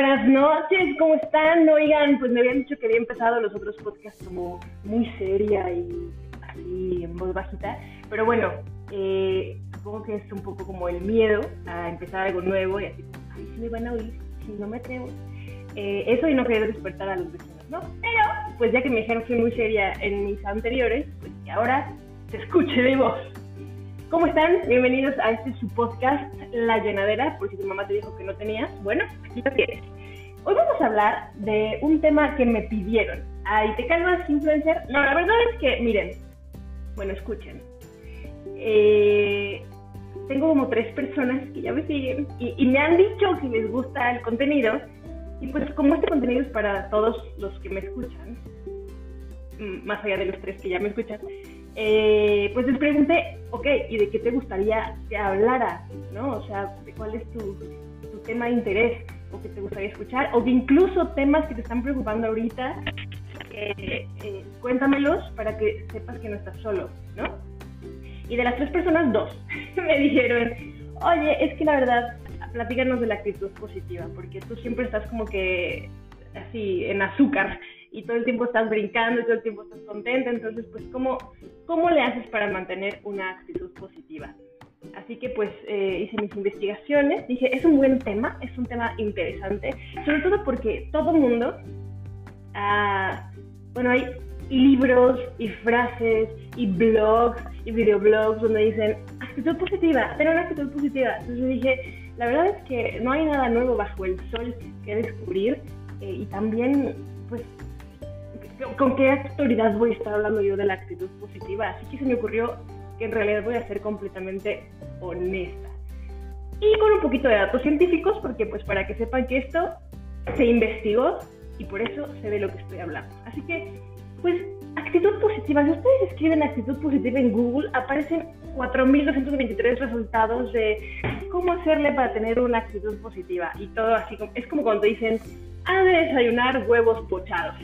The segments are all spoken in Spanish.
buenas noches, ¿cómo están? Oigan, pues me habían dicho que había empezado los otros podcasts como muy seria y así en voz bajita, pero bueno, eh, supongo que es un poco como el miedo a empezar algo nuevo y así, ay, si me van a oír, si no me atrevo. Eh, eso y no querer despertar a los vecinos, ¿no? Pero, pues ya que me dijeron que fui muy seria en mis anteriores, pues que ahora se escuche de voz. ¿Cómo están? Bienvenidos a este su podcast, La Llenadera, por si tu mamá te dijo que no tenías. Bueno, aquí lo tienes. Hoy vamos a hablar de un tema que me pidieron. Ay, ¿te calmas, influencer? No, la verdad es que, miren, bueno, escuchen. Eh, tengo como tres personas que ya me siguen y, y, me han dicho que les gusta el contenido. Y pues como este contenido es para todos los que me escuchan, mm, más allá de los tres que ya me escuchan, eh, pues les pregunté, ok, ¿y de qué te gustaría que hablara? ¿No? O sea, ¿cuál es tu, tema de interés? ¿O que te gustaría escuchar? O que incluso temas que te están preocupando ahorita, eh, eh, cuéntamelos para que sepas que no estás solo, ¿no? Y de las tres personas, dos me dijeron, oye, es que la verdad, platícanos de la actitud positiva, porque tú siempre estás como que así en azúcar y todo el tiempo estás brincando y todo el tiempo estás contenta, entonces pues ¿cómo, cómo le haces para mantener una actitud positiva? Así que pues eh, hice mis investigaciones, dije, es un buen tema, es un tema interesante, sobre todo porque todo mundo, ah, bueno, hay libros y frases y blogs y videoblogs donde dicen actitud positiva, tener una actitud positiva. Entonces dije, la verdad es que no hay nada nuevo bajo el sol que descubrir eh, y también pues ¿con qué autoridad voy a estar hablando yo de la actitud positiva? Así que se me ocurrió que en realidad voy a ser completamente honesta. Y con un poquito de datos científicos, porque pues para que sepan que esto se investigó y por eso se ve lo que estoy hablando. Así que, pues, actitud positiva. Si ustedes escriben actitud positiva en Google, aparecen 4.223 resultados de cómo hacerle para tener una actitud positiva. Y todo así, es como cuando dicen, ha de desayunar huevos pochados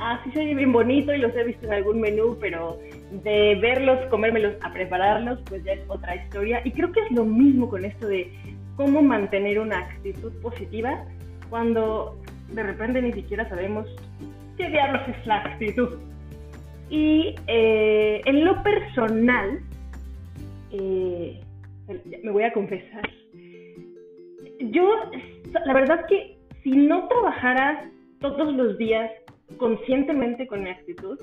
ah, sí soy bien bonito y los he visto en algún menú, pero de verlos, comérmelos, a prepararlos, pues ya es otra historia. Y creo que es lo mismo con esto de cómo mantener una actitud positiva cuando de repente ni siquiera sabemos qué diablos es la actitud. Y eh, en lo personal, eh, me voy a confesar, yo, la verdad que si no trabajara todos los días conscientemente con mi actitud,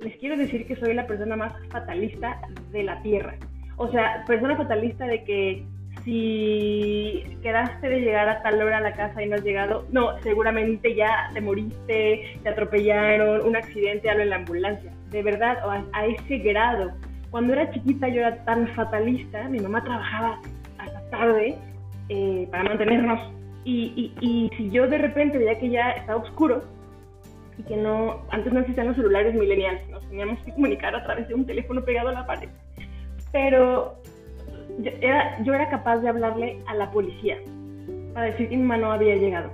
les quiero decir que soy la persona más fatalista de la Tierra. O sea, persona fatalista de que si quedaste de llegar a tal hora a la casa y no has llegado, no, seguramente ya te moriste, te atropellaron, un accidente, algo en la ambulancia. De verdad, a, ese grado. Cuando era chiquita yo era tan fatalista, mi mamá trabajaba hasta tarde eh, para mantenernos. Y, y, y si yo de repente veía que ya estaba oscuro, y que no, antes no existían los celulares millennials, nos teníamos que comunicar a través de un teléfono pegado a la pared. Pero yo era, yo era capaz de hablarle a la policía para decir que mi mamá no había llegado.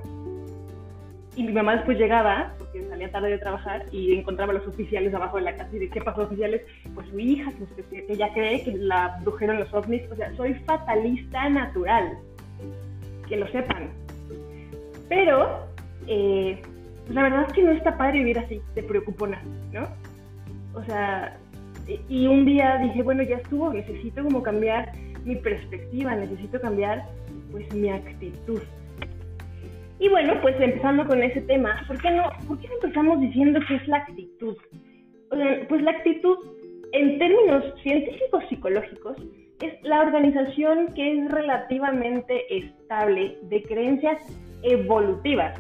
Y mi mamá después llegaba, porque salía tarde de trabajar, y encontraba a los oficiales abajo de la casa y de qué pasó oficiales, pues su hija, que, que ella cree que la abdujeron los ovnis. O sea, soy fatalista natural, que lo sepan. Pero eh, la verdad es que no está padre vivir así, te preocupona, ¿no? O sea, y, un día dije, bueno, ya estuvo, necesito como cambiar mi perspectiva, necesito cambiar pues mi actitud. Y bueno, pues empezando con ese tema, ¿por qué no, por qué empezamos diciendo que es la actitud? pues la actitud, en términos científicos psicológicos, es la organización que es relativamente estable de creencias evolutivas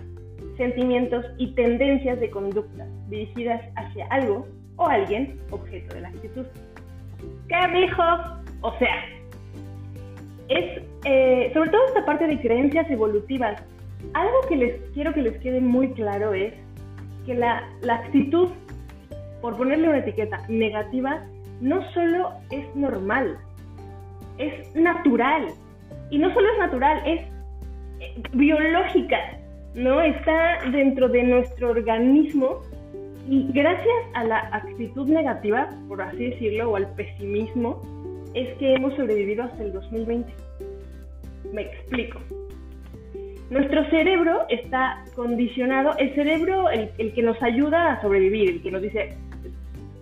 sentimientos y tendencias de conducta dirigidas hacia algo o alguien objeto de la actitud. ¿Qué dijo? O sea, es eh, sobre todo esta parte de creencias evolutivas. Algo que les quiero que les quede muy claro es que la, la actitud, por ponerle una etiqueta negativa, no solo es normal, es natural. Y no solo es natural, es eh, biológica. ¿No? Está dentro de nuestro organismo y gracias a la actitud negativa, por así decirlo, o al pesimismo, es que hemos sobrevivido hasta el 2020. Me explico. Nuestro cerebro está condicionado, el cerebro, el, que nos ayuda a sobrevivir, el que nos dice,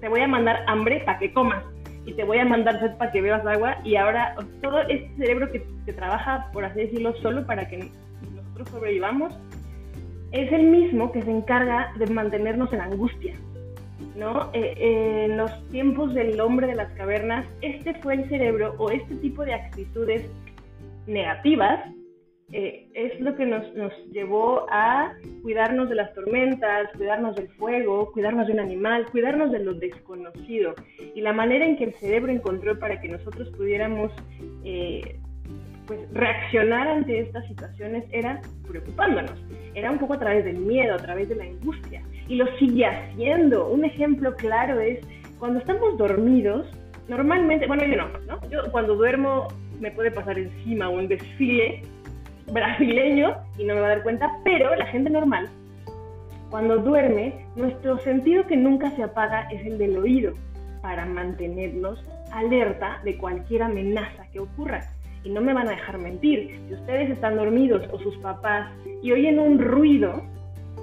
te voy a mandar hambre para que comas y te voy a mandar sed para que bebas agua y ahora todo este cerebro que, que trabaja, por así decirlo, solo para que nosotros sobrevivamos, es el mismo que se encarga de mantenernos en angustia. ¿no? Eh, eh, en los tiempos del hombre de las cavernas, este fue el cerebro o este tipo de actitudes negativas eh, es lo que nos, nos, llevó a cuidarnos de las tormentas, cuidarnos del fuego, cuidarnos de un animal, cuidarnos de lo desconocido. Y la manera en que el cerebro encontró para que nosotros pudiéramos pues, reaccionar ante estas situaciones era preocupándonos. Era un poco a través del miedo, a través de la angustia. Y lo sigue haciendo. Un ejemplo claro es cuando estamos dormidos, normalmente, bueno, yo no, ¿no? Yo cuando duermo me puede pasar encima un desfile brasileño y no me va a dar cuenta, pero la gente normal, cuando duerme, nuestro sentido que nunca se apaga es el del oído, para mantenernos alerta de cualquier amenaza que ocurra. Y no me van a dejar mentir, si ustedes están dormidos o sus papás y oyen un ruido,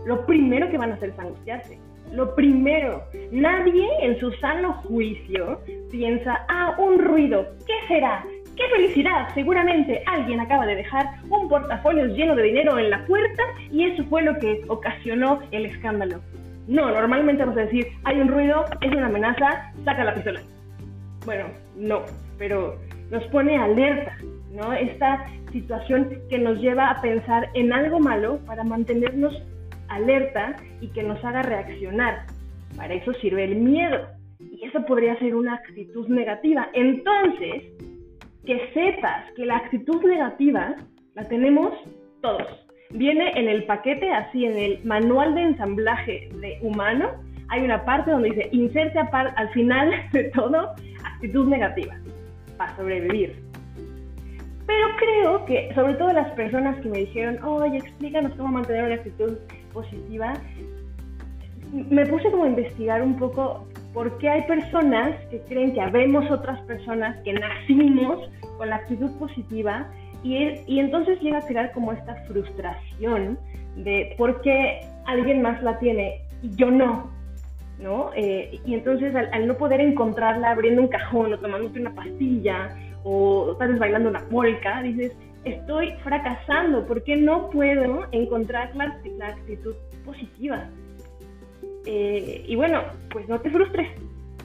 lo primero que van a hacer es angustiarse. Lo primero, nadie en su sano juicio piensa, ah, un ruido, ¿qué será? ¡Qué felicidad! Seguramente alguien acaba de dejar un portafolio lleno de dinero en la puerta y eso fue lo que ocasionó el escándalo. No, normalmente vamos a decir, hay un ruido, es una amenaza, saca la pistola. Bueno, no, pero nos pone alerta, ¿no? Esta situación que nos lleva a pensar en algo malo para mantenernos alerta y que nos haga reaccionar. Para eso sirve el miedo. Y eso podría ser una actitud negativa. Entonces, que sepas que la actitud negativa la tenemos todos. Viene en el paquete, así en el manual de ensamblaje de humano, hay una parte donde dice inserte al final de todo actitud negativa para sobrevivir. Pero creo que, sobre todo las personas que me dijeron, oye, explícanos cómo mantener una actitud positiva, me puse como a investigar un poco por qué hay personas que creen que habemos otras personas que nacimos con la actitud positiva y, y entonces llega a crear como esta frustración de por qué alguien más la tiene y yo no, ¿no? Eh, y entonces al, no poder encontrarla abriendo un cajón o tomándote una pastilla o estás bailando una polka, dices, estoy fracasando, ¿por qué no puedo encontrar la, la actitud positiva? Eh, y bueno, pues no te frustres,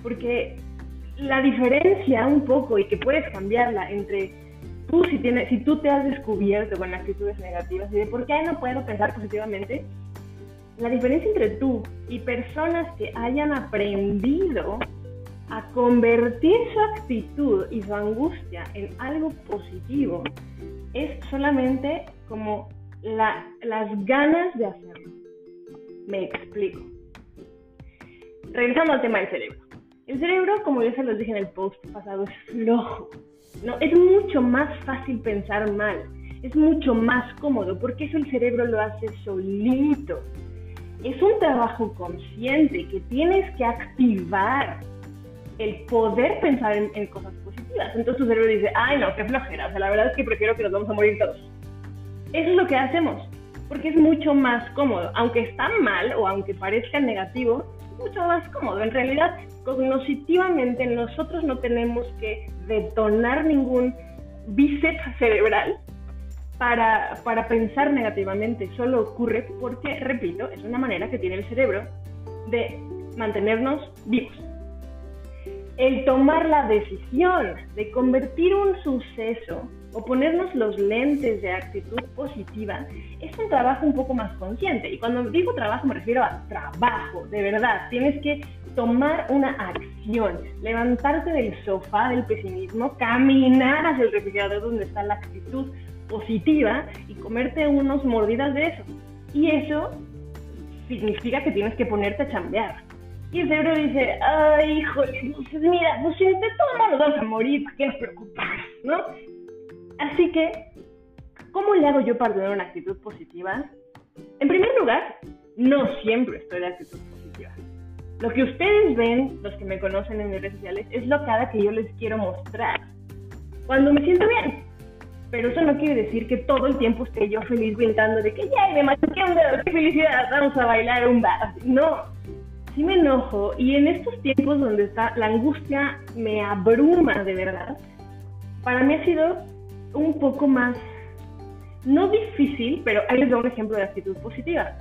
porque la diferencia un poco y que puedes cambiarla entre tú si, tienes, si tú te has descubierto con actitudes negativas y de por qué no puedo pensar positivamente, la diferencia entre tú y personas que hayan aprendido a convertir su actitud y su angustia en algo positivo es solamente como las ganas de hacerlo. Me explico. Regresando al tema del cerebro. El cerebro, como ya se los dije en el post pasado, es flojo. ¿no? Es mucho más fácil pensar mal. Es mucho más cómodo porque eso el cerebro lo hace solito. Es un trabajo consciente que tienes que activar el poder pensar en, cosas positivas. Entonces tu cerebro dice, ay no, qué flojera, o sea, la verdad es que prefiero que nos vamos a morir todos. Eso es lo que hacemos, porque es mucho más cómodo. Aunque está mal o aunque parezca negativo, es mucho más cómodo. En realidad, cognitivamente nosotros no tenemos que detonar ningún bíceps cerebral para, para pensar negativamente. Solo ocurre porque, repito, es una manera que tiene el cerebro de mantenernos vivos el tomar la decisión de convertir un suceso o ponernos los lentes de actitud positiva es un trabajo un poco más consciente. Y cuando digo trabajo me refiero a trabajo, de verdad. Tienes que tomar una acción, levantarte del sofá del pesimismo, caminar hacia el refrigerador donde está la actitud positiva y comerte unos mordidas de eso. Y eso significa que tienes que ponerte a chambear y el cerebro dice, ay, híjole, mira, pues si de todos modos vamos a morir, ¿para qué nos preocupamos? ¿No? Así que, ¿cómo le hago yo para tener una actitud positiva? En primer lugar, no siempre estoy de actitud positiva. Lo que ustedes ven, los que me conocen en mis redes sociales, es lo cada que yo les quiero mostrar. Cuando me siento bien. Pero eso no quiere decir que todo el tiempo esté yo feliz gritando de que ya me machuqué un dedo, qué felicidad, vamos a bailar un bar. No, sí me enojo y en estos tiempos donde está la angustia me abruma de verdad, para mí ha sido un poco más, no difícil, pero ahí les doy un ejemplo de actitud positiva.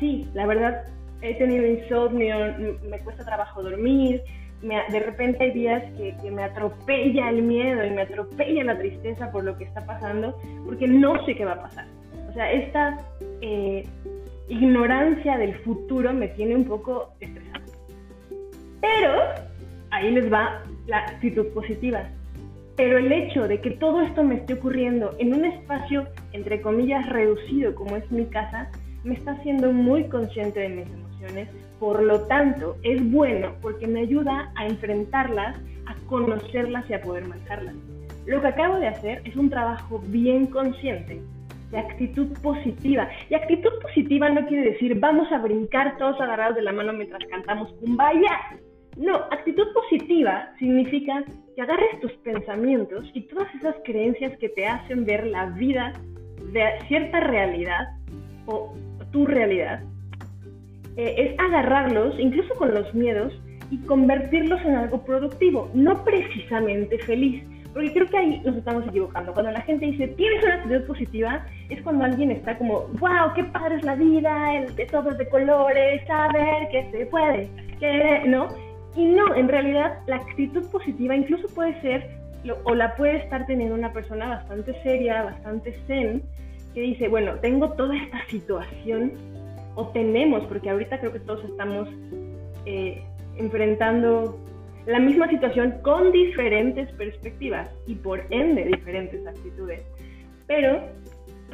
Sí, la verdad, he tenido insomnio, me cuesta trabajo dormir, de repente hay días que, me atropella el miedo y me atropella la tristeza por lo que está pasando, porque no sé qué va a pasar. O sea, esta eh, ignorancia del futuro me tiene un poco estresada. Pero ahí les va la actitud positiva. Pero el hecho de que todo esto me esté ocurriendo en un espacio, entre comillas, reducido como es mi casa, me está haciendo muy consciente de mis emociones, por lo tanto, es bueno porque me ayuda a enfrentarlas, a conocerlas y a poder manejarlas. Lo que acabo de hacer es un trabajo bien consciente de actitud positiva. Y actitud positiva no quiere decir vamos a brincar todos agarrados de la mano mientras cantamos kumbaya. No, actitud positiva significa que agarres tus pensamientos y todas esas creencias que te hacen ver la vida de cierta realidad o tu realidad eh, es agarrarlos, incluso con los miedos, y convertirlos en algo productivo, no precisamente feliz. Porque creo que ahí nos estamos equivocando. Cuando la gente dice, tienes una actitud positiva, es cuando alguien está como, wow, qué padre es la vida, el de todos de colores, saber que se puede, que no. Y no, en realidad la actitud positiva incluso puede ser, o la puede estar teniendo una persona bastante seria, bastante zen, que dice, bueno, tengo toda esta situación o tenemos, porque ahorita creo que todos estamos eh, enfrentando la misma situación con diferentes perspectivas y por ende diferentes actitudes. Pero,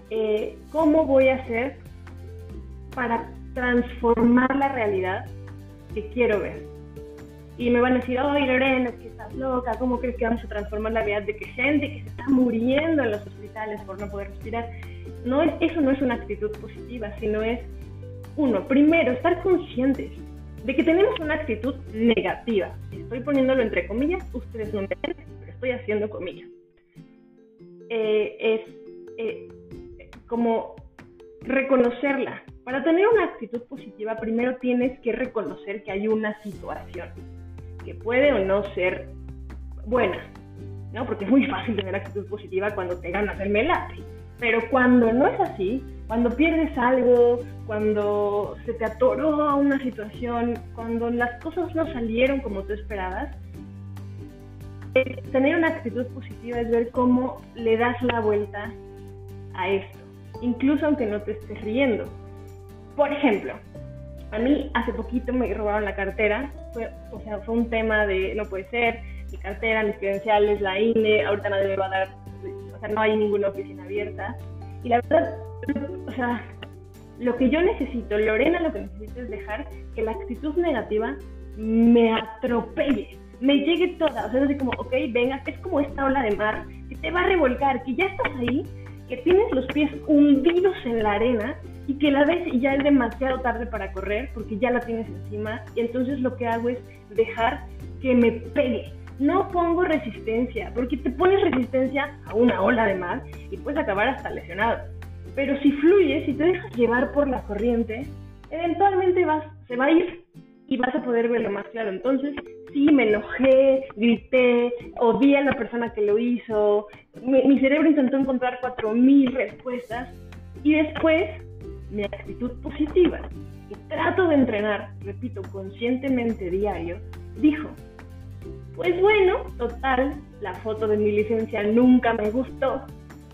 eh, ¿cómo voy a hacer para transformar la realidad que quiero ver? Y me van a decir, ay Lorena, es que estás loca, ¿cómo crees que vamos a transformar la realidad de que gente que se está muriendo en los hospitales por no poder respirar? No es, eso no es una actitud positiva, sino es uno, primero, estar conscientes de que tenemos una actitud negativa. Estoy poniéndolo entre comillas, ustedes no me ven, pero estoy haciendo comillas. Eh, es eh, como reconocerla. Para tener una actitud positiva, primero tienes que reconocer que hay una situación que puede o no ser buena, ¿no? Porque es muy fácil tener actitud positiva cuando te ganas el melate. Pero cuando no es así, cuando pierdes algo, cuando se te atoró una situación, cuando las cosas no salieron como tú esperabas, eh, tener una actitud positiva es ver cómo le das la vuelta a esto, incluso aunque no te estés riendo. Por ejemplo, a mí hace poquito me robaron la cartera, fue, o sea, fue un tema de no puede ser, mi cartera, mis credenciales, la INE, ahorita nadie me va a dar, o sea, no hay ninguna oficina abierta. Y la verdad, o sea, lo que yo necesito, Lorena lo que necesito es dejar que la actitud negativa me atropelle, me llegue toda, o sea, así como, ok, venga, es como esta ola de mar que te va a revolcar, que ya estás ahí, que tienes los pies hundidos en la arena y que la ves y ya es demasiado tarde para correr porque ya la tienes encima y entonces lo que hago es dejar que me pegue. No pongo resistencia, porque te pones resistencia a una ola de mar y puedes acabar hasta lesionado. Pero si fluyes, y te dejas llevar por la corriente, eventualmente vas, se va a ir y vas a poder verlo más claro. Entonces, sí, me enojé, grité, odié a la persona que lo hizo, mi, cerebro intentó encontrar cuatro mil respuestas y después mi actitud positiva, que trato de entrenar, repito, conscientemente diario, dijo, pues bueno, total, la foto de mi licencia nunca me gustó,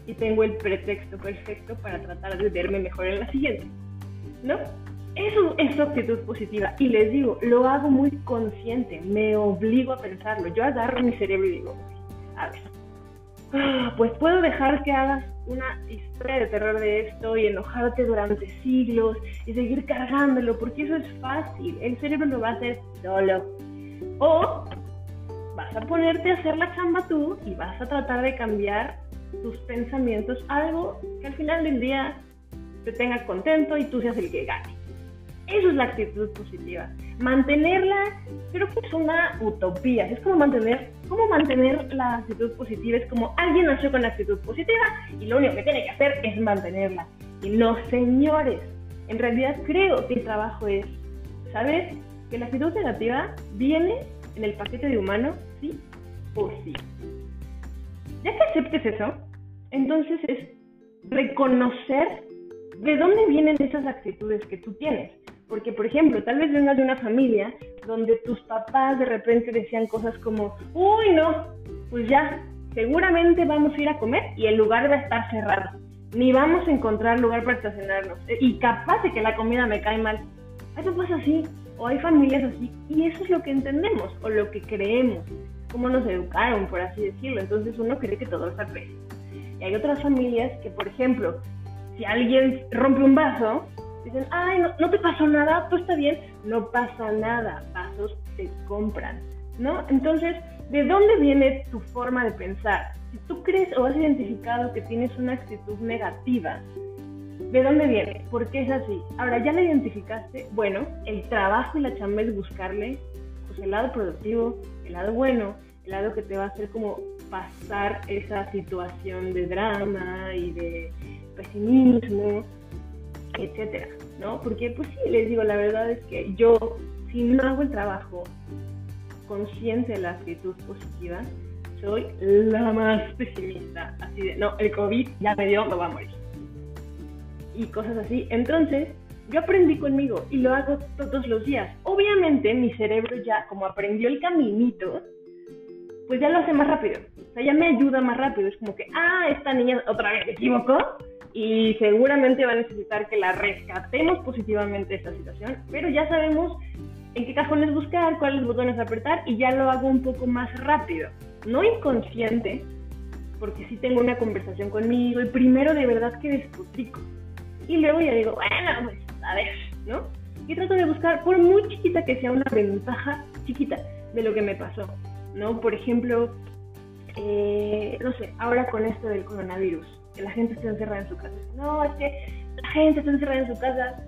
y tengo el pretexto perfecto para tratar de verme mejor en la siguiente. ¿No? Eso es su actitud positiva. Y les digo, lo hago muy consciente, me obligo a pensarlo. Yo agarro mi cerebro y digo, a ver, ah, pues puedo dejar que hagas una historia de terror de esto y enojarte durante siglos y seguir cargándolo, porque eso es fácil. El cerebro lo va a hacer solo. O vas a ponerte a hacer la chamba tú y vas a tratar de cambiar tus pensamientos algo que al final del día te tenga contento y tú seas el que gane. Eso es la actitud positiva. Mantenerla, creo que es una utopía. Es como mantener, cómo mantener la actitud positiva. Es como alguien nació con la actitud positiva y lo único que tiene que hacer es mantenerla. Y no, señores, en realidad creo que el trabajo es, ¿sabes? Que la actitud negativa viene en el paquete de humano, sí o sí. Ya que aceptes eso, entonces es reconocer de dónde vienen esas actitudes que tú tienes. Porque, por ejemplo, tal vez vengas de una familia donde tus papás de repente decían cosas como, uy, no, pues ya, seguramente vamos a ir a comer y el lugar va a estar cerrado. Ni vamos a encontrar lugar para estacionarnos. Y capaz de que la comida me cae mal. Eso pasa así, o hay familias así, y eso es lo que entendemos, o lo que creemos, cómo nos educaron, por así decirlo. Entonces uno cree que todo está bien. Y hay otras familias que, por ejemplo, si alguien rompe un vaso, dicen, ay, no, te pasó nada, pues está bien, no pasa nada, vasos se compran, ¿no? Entonces, ¿de dónde viene tu forma de pensar? Si tú crees o has identificado que tienes una actitud negativa, ¿de dónde viene? ¿Por qué es así? Ahora, ya la identificaste, bueno, el trabajo y la chamba es buscarle pues, el lado productivo, el lado bueno, el lado que te va a hacer como pasar esa situación de drama y de pesimismo, etcétera, ¿no? Porque, pues sí, les digo, la verdad es que yo, si no hago el trabajo consciente de la actitud positiva, soy la más pesimista. Así de, no, el COVID ya me dio, me va a morir. Y cosas así. Entonces, yo aprendí conmigo y lo hago todos los días. Obviamente, mi cerebro ya, como aprendió el caminito, pues ya lo hace más rápido. O sea, ya me ayuda más rápido. Es como que, ah, esta niña otra vez se equivocó y seguramente va a necesitar que la rescatemos positivamente esta situación, pero ya sabemos en qué cajones buscar, cuáles botones apretar y ya lo hago un poco más rápido. No inconsciente, porque sí tengo una conversación conmigo y primero de verdad que despotrico. Y luego ya digo, bueno, pues a ver, ¿no? Y trato de buscar, por muy chiquita que sea, una ventaja chiquita de lo que me pasó, ¿no? Por ejemplo, eh, no sé, ahora con esto del coronavirus, que la gente está encerrada en su casa. No, es que la gente está encerrada en su casa.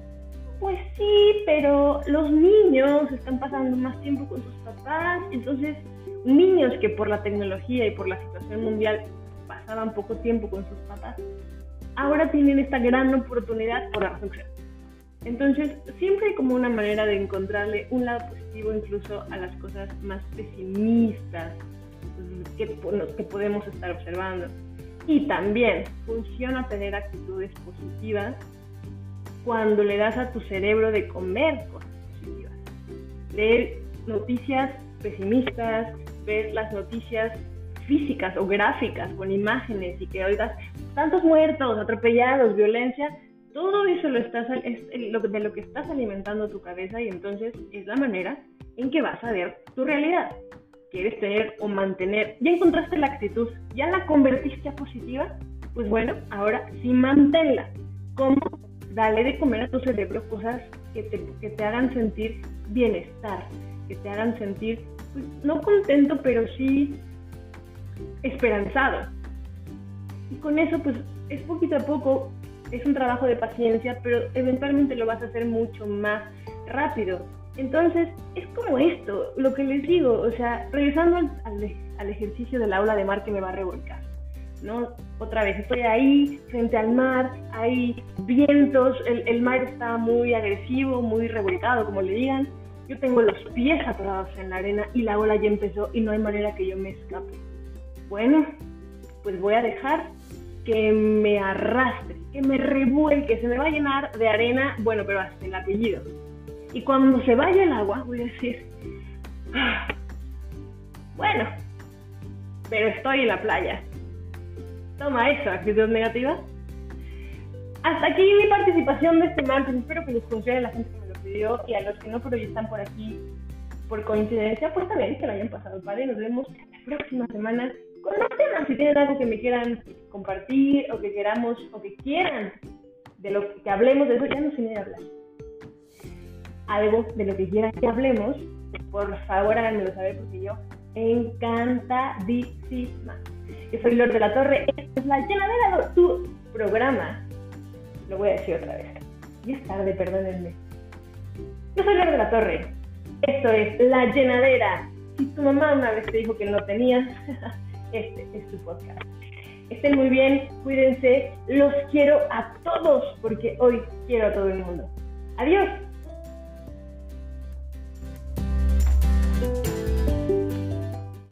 Pues sí, pero los niños están pasando más tiempo con sus papás, entonces niños que por la tecnología y por la situación mundial pasaban poco tiempo con sus papás, ahora tienen esta gran oportunidad por la razón Entonces, siempre hay como una manera de encontrarle un lado positivo incluso a las cosas más pesimistas que, que podemos estar observando. Y también funciona tener actitudes positivas cuando le das a tu cerebro de comer cosas positivas. Leer noticias pesimistas, ver las noticias físicas o gráficas con imágenes y que oigas tantos muertos, atropellados, violencia, todo eso lo estás, es de lo que estás alimentando tu cabeza y entonces es la manera en que vas a ver tu realidad quieres tener o mantener, ya encontraste la actitud, ya la convertiste a positiva, pues bueno, ahora sí manténla. ¿Cómo? Dale de comer a tu cerebro cosas que te, que te hagan sentir bienestar, que te hagan sentir, pues, no contento, pero sí esperanzado. Y con eso, pues es poquito a poco, es un trabajo de paciencia, pero eventualmente lo vas a hacer mucho más rápido entonces, es como esto, lo que les digo, o sea, regresando al, ejercicio del aula de mar que me va a revolcar, ¿no? Otra vez, estoy ahí frente al mar, hay vientos, el, mar está muy agresivo, muy revolcado, como le digan. Yo tengo los pies atorados en la arena y la ola ya empezó y no hay manera que yo me escape. Bueno, pues voy a dejar que me arrastre, que me revuelque, se me va a llenar de arena, bueno, pero hasta el apellido y cuando se vaya el agua, voy a decir, ah, bueno, pero estoy en la playa. Toma eso, actitud negativa. Hasta aquí mi participación de este martes. Espero que les funcione la gente que me lo pidió y a los que no, pero ya están por aquí por coincidencia, pues también que lo hayan pasado padre. Nos vemos la próxima semana con más temas. Si tienen algo que me quieran compartir o que queramos o que quieran de lo que hablemos de eso, ya no se me hablar algo de lo que quieran que hablemos, por favor háganmelo saber porque yo encantadísima. Yo soy Lord de la Torre, esta es la llenadera de tu programa. Lo voy a decir otra vez. Y es tarde, perdónenme. Yo soy Laura de la Torre. Esto es La Llenadera. Si tu mamá una vez te dijo que no tenías, este es tu podcast. Estén muy bien, cuídense. Los quiero a todos porque hoy quiero a todo el mundo. Adiós.